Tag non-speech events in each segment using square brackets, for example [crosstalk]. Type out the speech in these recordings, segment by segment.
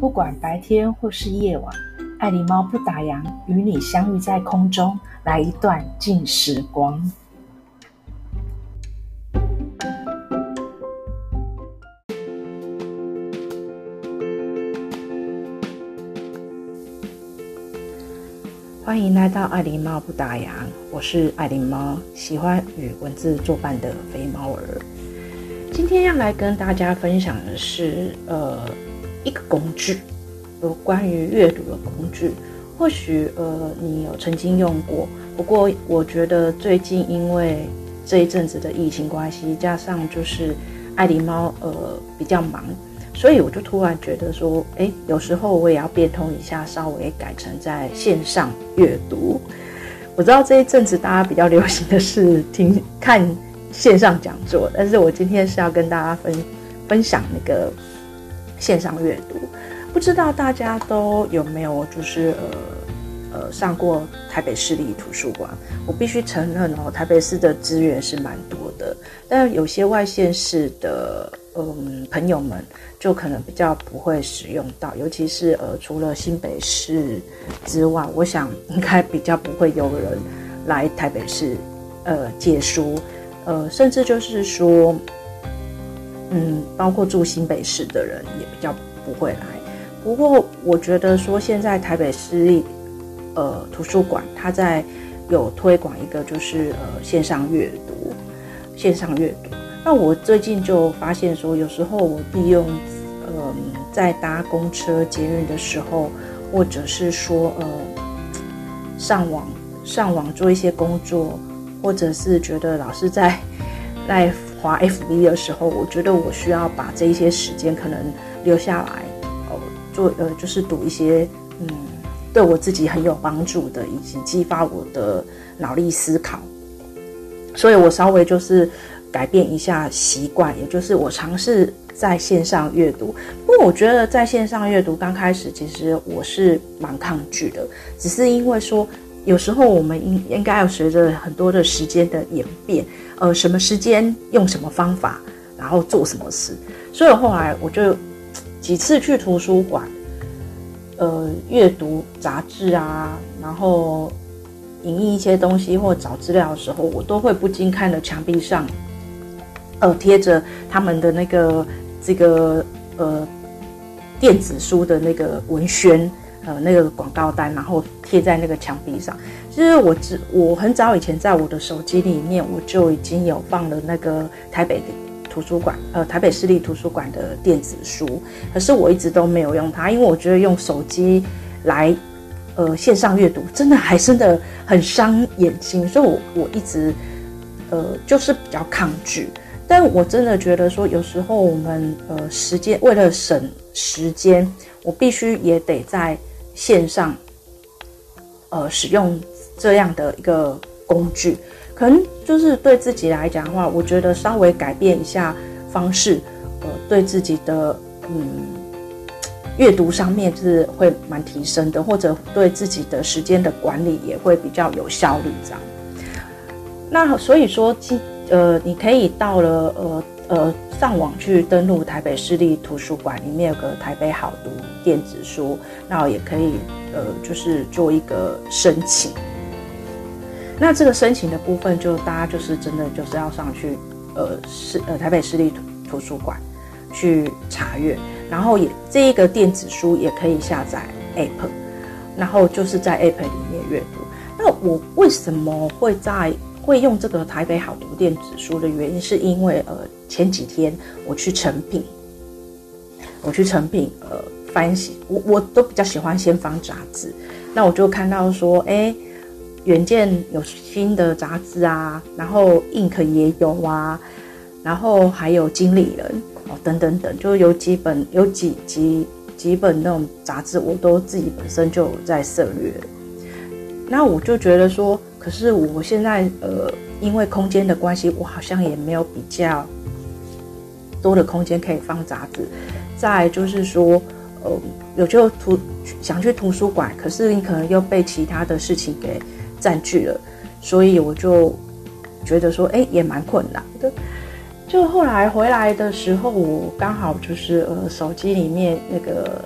不管白天或是夜晚，爱狸猫不打烊，与你相遇在空中，来一段静时光。欢迎来到爱狸猫不打烊，我是爱狸猫，喜欢与文字作伴的肥猫儿。今天要来跟大家分享的是，呃，一个工具。有关于阅读的工具，或许呃你有曾经用过，不过我觉得最近因为这一阵子的疫情关系，加上就是爱狸猫呃比较忙，所以我就突然觉得说，哎，有时候我也要变通一下，稍微改成在线上阅读。我知道这一阵子大家比较流行的是听看线上讲座，但是我今天是要跟大家分分享那个线上阅读。不知道大家都有没有就是呃呃上过台北市立图书馆？我必须承认哦，台北市的资源是蛮多的，但有些外县市的嗯朋友们就可能比较不会使用到，尤其是呃除了新北市之外，我想应该比较不会有人来台北市呃借书，呃甚至就是说嗯包括住新北市的人也比较不会来。不过，我觉得说现在台北市立呃图书馆，它在有推广一个就是呃线上阅读，线上阅读。那我最近就发现说，有时候我利用嗯、在搭公车、捷运的时候，或者是说呃上网上网做一些工作，或者是觉得老是在 [laughs] 在滑 FB 的时候，我觉得我需要把这一些时间可能留下来。哦做呃，就是读一些嗯，对我自己很有帮助的，以及激发我的脑力思考。所以我稍微就是改变一下习惯，也就是我尝试在线上阅读。不过我觉得在线上阅读刚开始，其实我是蛮抗拒的，只是因为说有时候我们应应该要随着很多的时间的演变，呃，什么时间用什么方法，然后做什么事。所以后来我就。几次去图书馆，呃，阅读杂志啊，然后影印一些东西或找资料的时候，我都会不禁看着墙壁上，呃，贴着他们的那个这个呃电子书的那个文宣，呃，那个广告单，然后贴在那个墙壁上。其实我只我很早以前在我的手机里面，我就已经有放了那个台北的。图书馆，呃，台北市立图书馆的电子书，可是我一直都没有用它，因为我觉得用手机来，呃，线上阅读真的还真的很伤眼睛，所以我我一直，呃，就是比较抗拒。但我真的觉得说，有时候我们呃时间为了省时间，我必须也得在线上，呃，使用这样的一个工具。可能就是对自己来讲的话，我觉得稍微改变一下方式，呃，对自己的嗯阅读上面是会蛮提升的，或者对自己的时间的管理也会比较有效率这样。那所以说，今呃，你可以到了呃呃上网去登录台北市立图书馆，里面有个台北好读电子书，那也可以呃就是做一个申请。那这个申请的部分，就大家就是真的就是要上去，呃，市呃台北市立图图书馆去查阅，然后也这一个电子书也可以下载 App，然后就是在 App 里面阅读。那我为什么会在会用这个台北好读电子书的原因，是因为呃前几天我去成品，我去成品呃翻，我我都比较喜欢先翻杂志，那我就看到说，哎。远见有新的杂志啊，然后 Ink 也有啊，然后还有经理人哦，等等等，就有几本有几几几本那种杂志，我都自己本身就有在涉略。那我就觉得说，可是我现在呃，因为空间的关系，我好像也没有比较多的空间可以放杂志。再就是说，呃，有就图想去图书馆，可是你可能又被其他的事情给。占据了，所以我就觉得说，哎、也蛮困难的。就后来回来的时候，我刚好就是呃，手机里面那个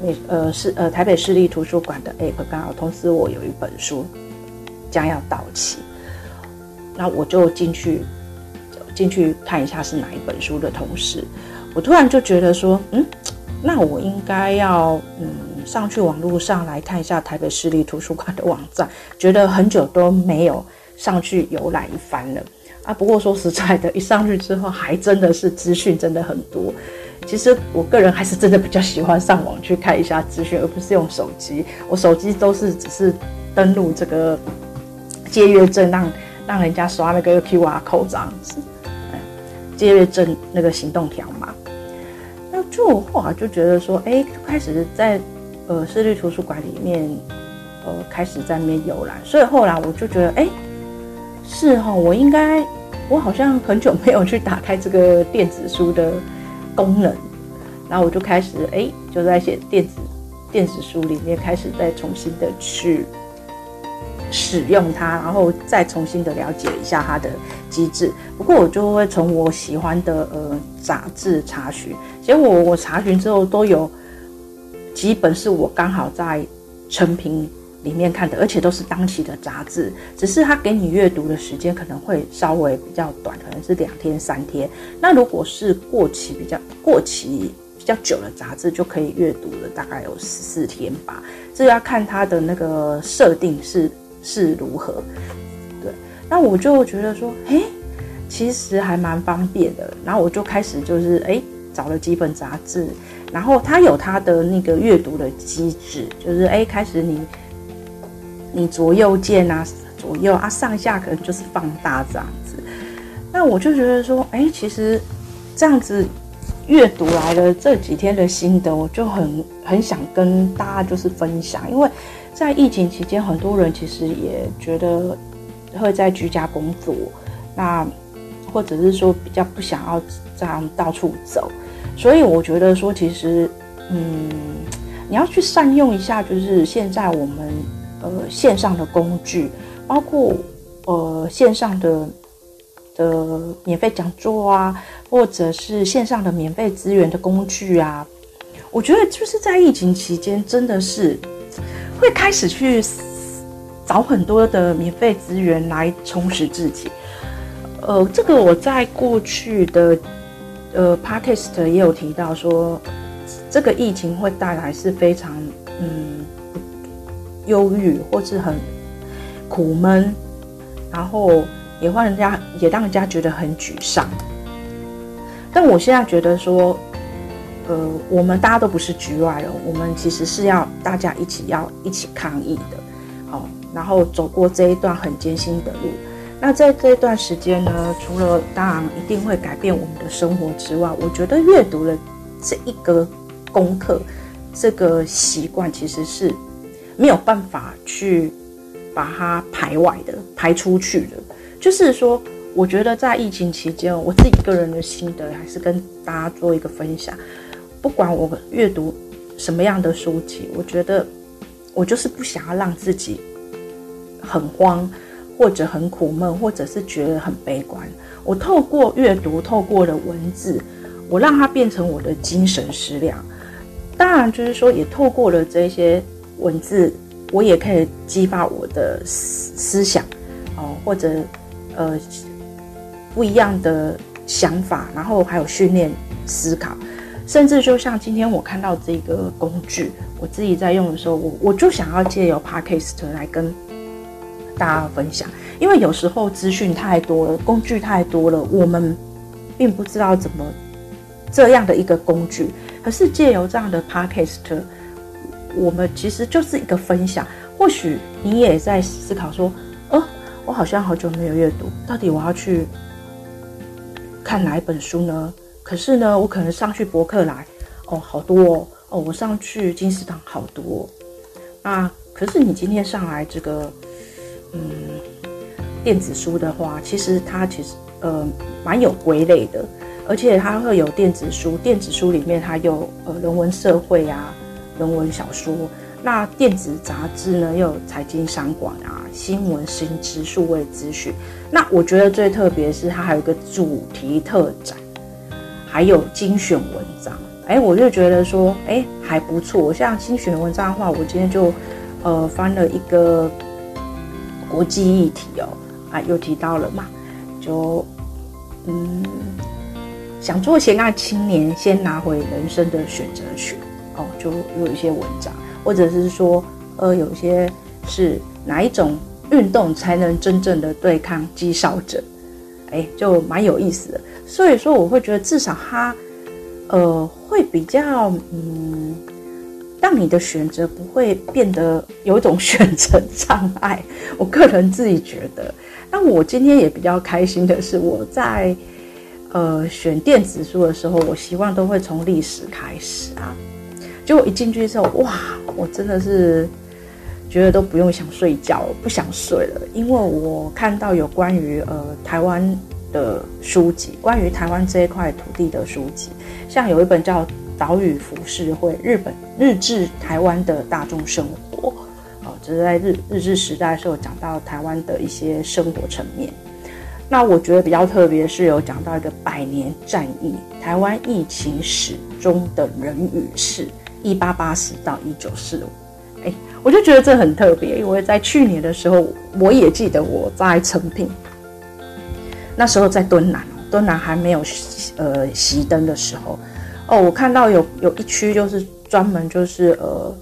那呃市呃台北市立图书馆的 app 刚好通知我有一本书将要到期，那我就进去进去看一下是哪一本书的同时，我突然就觉得说，嗯，那我应该要嗯上去网络上来看一下台北市立图书馆的网站，觉得很久都没有上去游览一番了啊。不过说实在的，一上去之后还真的是资讯真的很多。其实我个人还是真的比较喜欢上网去看一下资讯，而不是用手机。我手机都是只是登录这个借阅证，让让人家刷那个 QR code 这样子，借阅证那个行动条码。那就后来就觉得说，哎，开始在呃市立图书馆里面，呃开始在那边游览。所以后来我就觉得，哎，是哈，我应该，我好像很久没有去打开这个电子书的。功能，然后我就开始哎，就在写电子电子书里面开始再重新的去使用它，然后再重新的了解一下它的机制。不过我就会从我喜欢的呃杂志查询，结果我查询之后都有几本是我刚好在成品里面看的，而且都是当期的杂志，只是他给你阅读的时间可能会稍微比较短，可能是两天三天。那如果是过期比较过期比较久的杂志，就可以阅读了大概有十四天吧。这要看它的那个设定是是如何。对，那我就觉得说，诶，其实还蛮方便的。然后我就开始就是诶，找了几本杂志，然后它有它的那个阅读的机制，就是诶，开始你。你左右键啊，左右啊，上下可能就是放大这样子。那我就觉得说，哎、欸，其实这样子阅读来了这几天的心得，我就很很想跟大家就是分享。因为在疫情期间，很多人其实也觉得会在居家工作，那或者是说比较不想要这样到处走，所以我觉得说，其实嗯，你要去善用一下，就是现在我们。呃，线上的工具，包括呃线上的的免费讲座啊，或者是线上的免费资源的工具啊，我觉得就是在疫情期间，真的是会开始去找很多的免费资源来充实自己。呃，这个我在过去的呃 Podcast 也有提到说，这个疫情会带来是非常嗯。忧郁或是很苦闷，然后也让人家也让人家觉得很沮丧。但我现在觉得说，呃，我们大家都不是局外人，我们其实是要大家一起要一起抗疫的，好，然后走过这一段很艰辛的路。那在这一段时间呢，除了当然一定会改变我们的生活之外，我觉得阅读的这一个功课，这个习惯其实是。没有办法去把它排外的、排出去的。就是说，我觉得在疫情期间，我自己个人的心得还是跟大家做一个分享。不管我阅读什么样的书籍，我觉得我就是不想要让自己很慌，或者很苦闷，或者是觉得很悲观。我透过阅读，透过了文字，我让它变成我的精神食粮。当然，就是说，也透过了这些。文字，我也可以激发我的思思想，哦，或者呃不一样的想法，然后还有训练思考，甚至就像今天我看到这个工具，我自己在用的时候，我我就想要借由 Podcast 来跟大家分享，因为有时候资讯太多了，工具太多了，我们并不知道怎么这样的一个工具，可是借由这样的 Podcast。我们其实就是一个分享，或许你也在思考说，哦，我好像好久没有阅读，到底我要去看哪一本书呢？可是呢，我可能上去博客来，哦，好多哦，哦，我上去金石堂好多，那，可是你今天上来这个，嗯，电子书的话，其实它其实呃蛮有归类的，而且它会有电子书，电子书里面它有呃人文社会啊。人文小说，那电子杂志呢？又有财经商管啊，新闻、新知、数位资讯。那我觉得最特别是它还有一个主题特展，还有精选文章。哎，我就觉得说，哎，还不错。像精选文章的话，我今天就呃翻了一个国际议题哦，啊，又提到了嘛，就嗯，想做斜杠青年，先拿回人生的选择权哦，就有一些文章，或者是说，呃，有些是哪一种运动才能真正的对抗肌少症，哎，就蛮有意思的。所以说，我会觉得至少他。呃，会比较嗯，让你的选择不会变得有一种选择障碍。[laughs] 我个人自己觉得，那我今天也比较开心的是，我在呃选电子书的时候，我希望都会从历史开始啊。结果一进去之后，哇，我真的是觉得都不用想睡觉，不想睡了，因为我看到有关于呃台湾。的书籍，关于台湾这一块土地的书籍，像有一本叫《岛屿服饰会：日本日治台湾的大众生活》，哦，这是在日日治时代的时候讲到台湾的一些生活层面。那我觉得比较特别是有讲到一个百年战役，台湾疫情史中的人与事，一八八四到一九四五。我就觉得这很特别，因为在去年的时候，我也记得我在成品。那时候在敦南，敦南还没有呃熄灯的时候，哦，我看到有有一区就是专门就是呃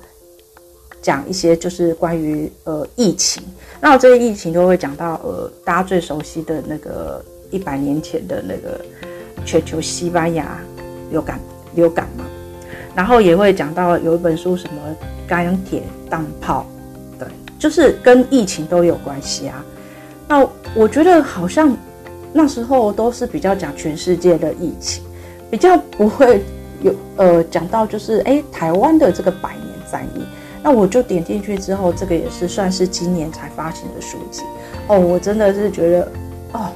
讲一些就是关于呃疫情，那这些疫情都会讲到呃大家最熟悉的那个一百年前的那个全球西班牙流感流感嘛，然后也会讲到有一本书什么钢铁当炮，对，就是跟疫情都有关系啊。那我觉得好像。那时候都是比较讲全世界的疫情，比较不会有呃讲到就是哎台湾的这个百年战役。那我就点进去之后，这个也是算是今年才发行的书籍哦。我真的是觉得哦，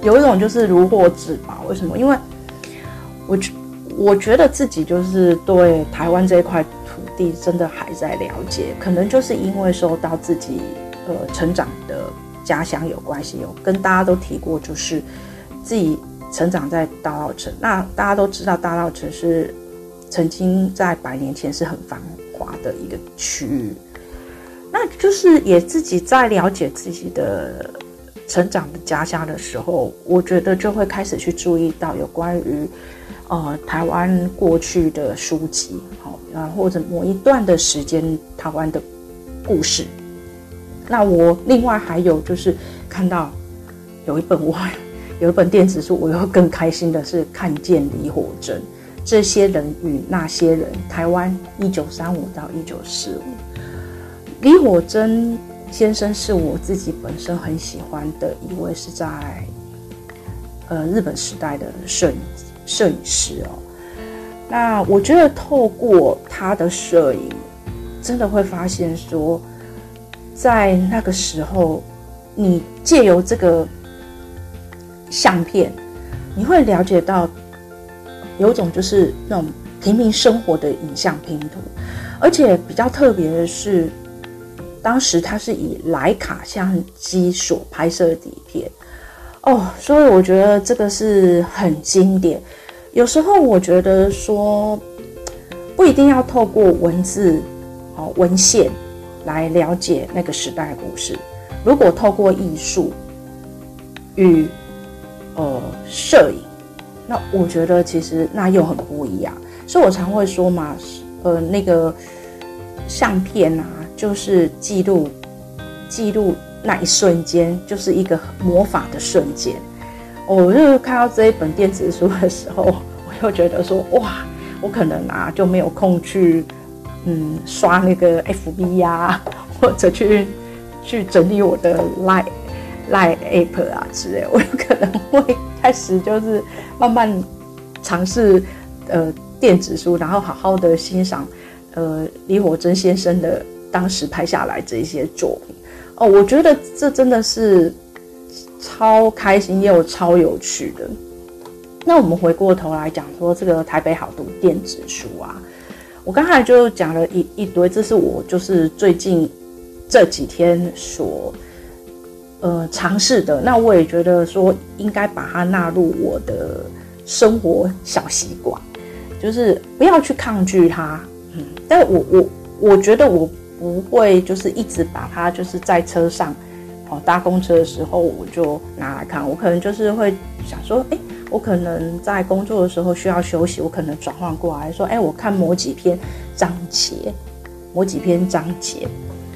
有一种就是如获至宝。为什么？因为我觉我觉得自己就是对台湾这一块土地真的还在了解，可能就是因为受到自己呃成长的。家乡有关系，有跟大家都提过，就是自己成长在大稻埕。那大家都知道，大稻埕是曾经在百年前是很繁华的一个区域。那就是也自己在了解自己的成长的家乡的时候，我觉得就会开始去注意到有关于呃台湾过去的书籍，好，然后或者某一段的时间台湾的故事。那我另外还有就是看到有一本我有一本电子书，我又更开心的是看见李火珍这些人与那些人，台湾一九三五到一九四五。李火珍先生是我自己本身很喜欢的一位，是在呃日本时代的摄影摄影师哦。那我觉得透过他的摄影，真的会发现说。在那个时候，你借由这个相片，你会了解到有种就是那种平民生活的影像拼图，而且比较特别的是，当时他是以莱卡相机所拍摄的底片哦，所以我觉得这个是很经典。有时候我觉得说，不一定要透过文字哦文献。来了解那个时代故事。如果透过艺术与呃摄影，那我觉得其实那又很不一样。所以我常会说嘛，呃，那个相片啊，就是记录记录那一瞬间，就是一个魔法的瞬间。我就看到这一本电子书的时候，[laughs] 我又觉得说，哇，我可能啊就没有空去。嗯，刷那个 FB 呀、[laughs] 或者去去整理我的 Line Line App 啊之类，[laughs] 我有可能会开始就是慢慢尝试呃电子书，然后好好的欣赏呃李火珍先生的当时拍下来这一些作品哦，我觉得这真的是超开心又超有趣的。那我们回过头来讲说这个台北好读电子书啊。我刚才就讲了一一堆，这是我就是最近这几天所呃尝试的。那我也觉得说应该把它纳入我的生活小习惯。就是不要去抗拒它，嗯，但我我我觉得我不会就是一直把它就是在车上，哦，搭公车的时候我就拿来看，我可能就是会想说，哎，我可能在工作的时候需要休息，我可能转换过来说，哎，我看某几篇章节，某几篇章节，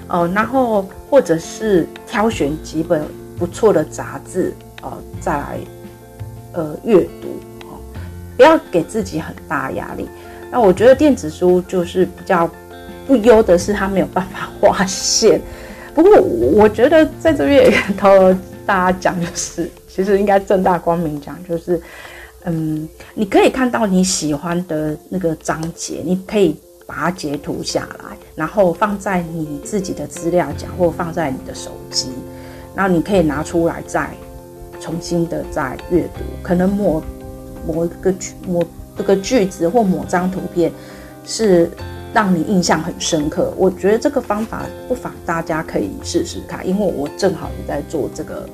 哦，然后或者是挑选几本不错的杂志，哦，再来呃阅读。哦不要给自己很大压力。那我觉得电子书就是比较不优的是，它没有办法划线。不过我觉得在这边也跟大家讲，就 [laughs] 是其实应该正大光明讲，就是嗯，你可以看到你喜欢的那个章节，你可以把它截图下来，然后放在你自己的资料夹，或放在你的手机，然后你可以拿出来再重新的再阅读，可能某。某一个句，某这个句子或某张图片，是让你印象很深刻。我觉得这个方法不妨大家可以试试看，因为我正好也在做这个，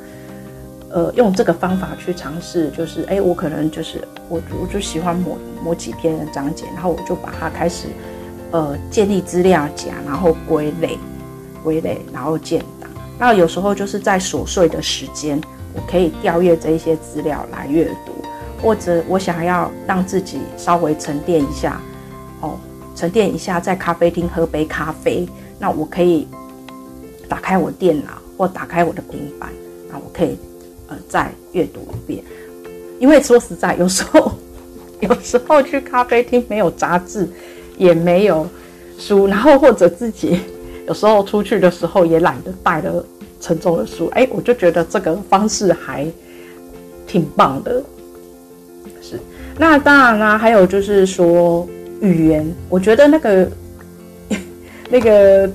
呃，用这个方法去尝试，就是哎，我可能就是我我就喜欢某某几篇的章节，然后我就把它开始呃建立资料夹，然后归类归类，然后建档。那有时候就是在琐碎的时间，我可以调阅这一些资料来阅读。或者我想要让自己稍微沉淀一下，沉淀一下，在咖啡厅喝杯咖啡，那我可以打开我电脑或打开我的平板，那我可以呃再阅读一遍。因为说实在，有时候有时候去咖啡厅没有杂志，也没有书，然后或者自己有时候出去的时候也懒得带了沉重的书，哎，我就觉得这个方式还挺棒的。是那当然啦，还有就是说语言，我觉得那个 [laughs] 那个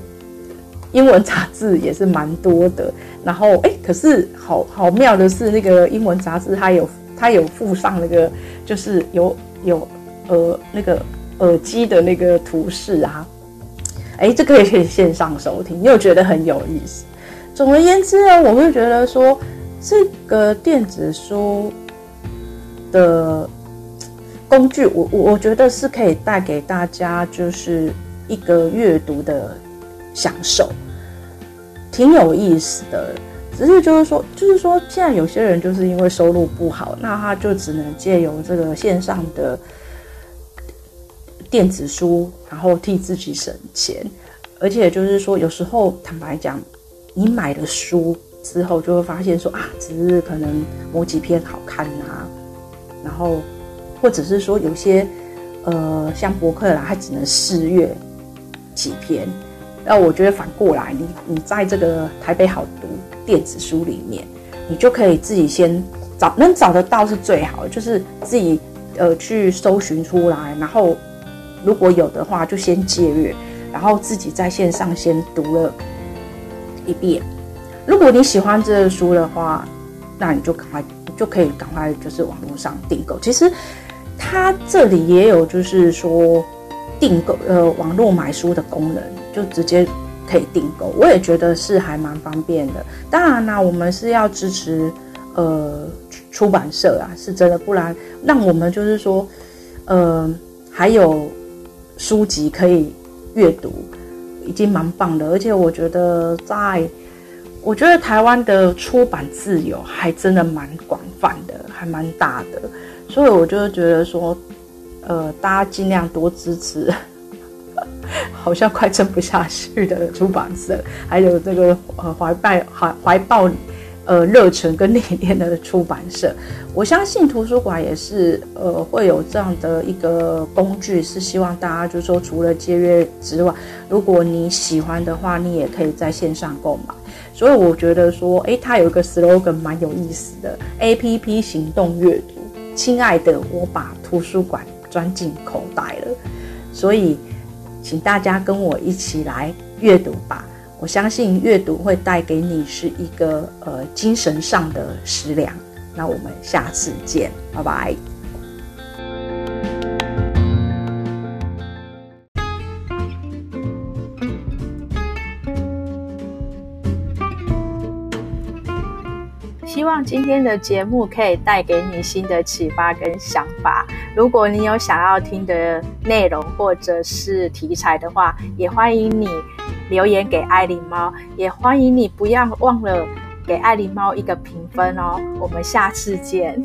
英文杂志也是蛮多的。然后哎、可是好好妙的是，那个英文杂志它有它有附上那个就是有有呃那个耳机的那个图示啊，哎、这个也可以线上收听，又觉得很有意思。总而言之呢，我会觉得说这个电子书的。工具，我我我觉得是可以带给大家就是一个阅读的享受，挺有意思的。只是就是说，就是说，现在有些人就是因为收入不好，那他就只能借由这个线上的电子书，然后替自己省钱。而且就是说，有时候坦白讲，你买了书之后，就会发现说啊，只是可能某几篇好看啊，然后。或者是说有些，呃，像博客啦，它只能试阅几篇。那我觉得反过来，你你在这个台北好读电子书里面，你就可以自己先找，能找得到是最好的，就是自己呃去搜寻出来，然后如果有的话就先借阅，然后自己在线上先读了一遍。如果你喜欢这个书的话，那你就赶快就可以赶快就是网络上订购。其实。它这里也有，就是说订购呃网络买书的功能，就直接可以订购。我也觉得是还蛮方便的。当然啦，我们是要支持呃出版社啊，是真的，不然让我们就是说呃还有书籍可以阅读，已经蛮棒的。而且我觉得在，我觉得台湾的出版自由还真的蛮广泛的，还蛮大的。所以我就觉得说，呃，大家尽量多支持，[laughs] 好像快撑不下去的出版社，还有这个呃怀抱怀怀抱呃热忱跟理念的出版社。我相信图书馆也是呃会有这样的一个工具，是希望大家就是说除了借阅之外，如果你喜欢的话，你也可以在线上购买。所以我觉得说，诶，它有一个 slogan 蛮有意思的，APP 行动阅读。亲爱的，我把图书馆装进口袋了，所以请大家跟我一起来阅读吧。我相信阅读会带给你是一个呃精神上的食粮。那我们下次见，拜拜。望今天的节目可以带给你新的启发跟想法。如果你有想要听的内容或者是题材的话，也欢迎你留言给爱狸猫，也欢迎你不要忘了给爱狸猫一个评分哦。我们下次见。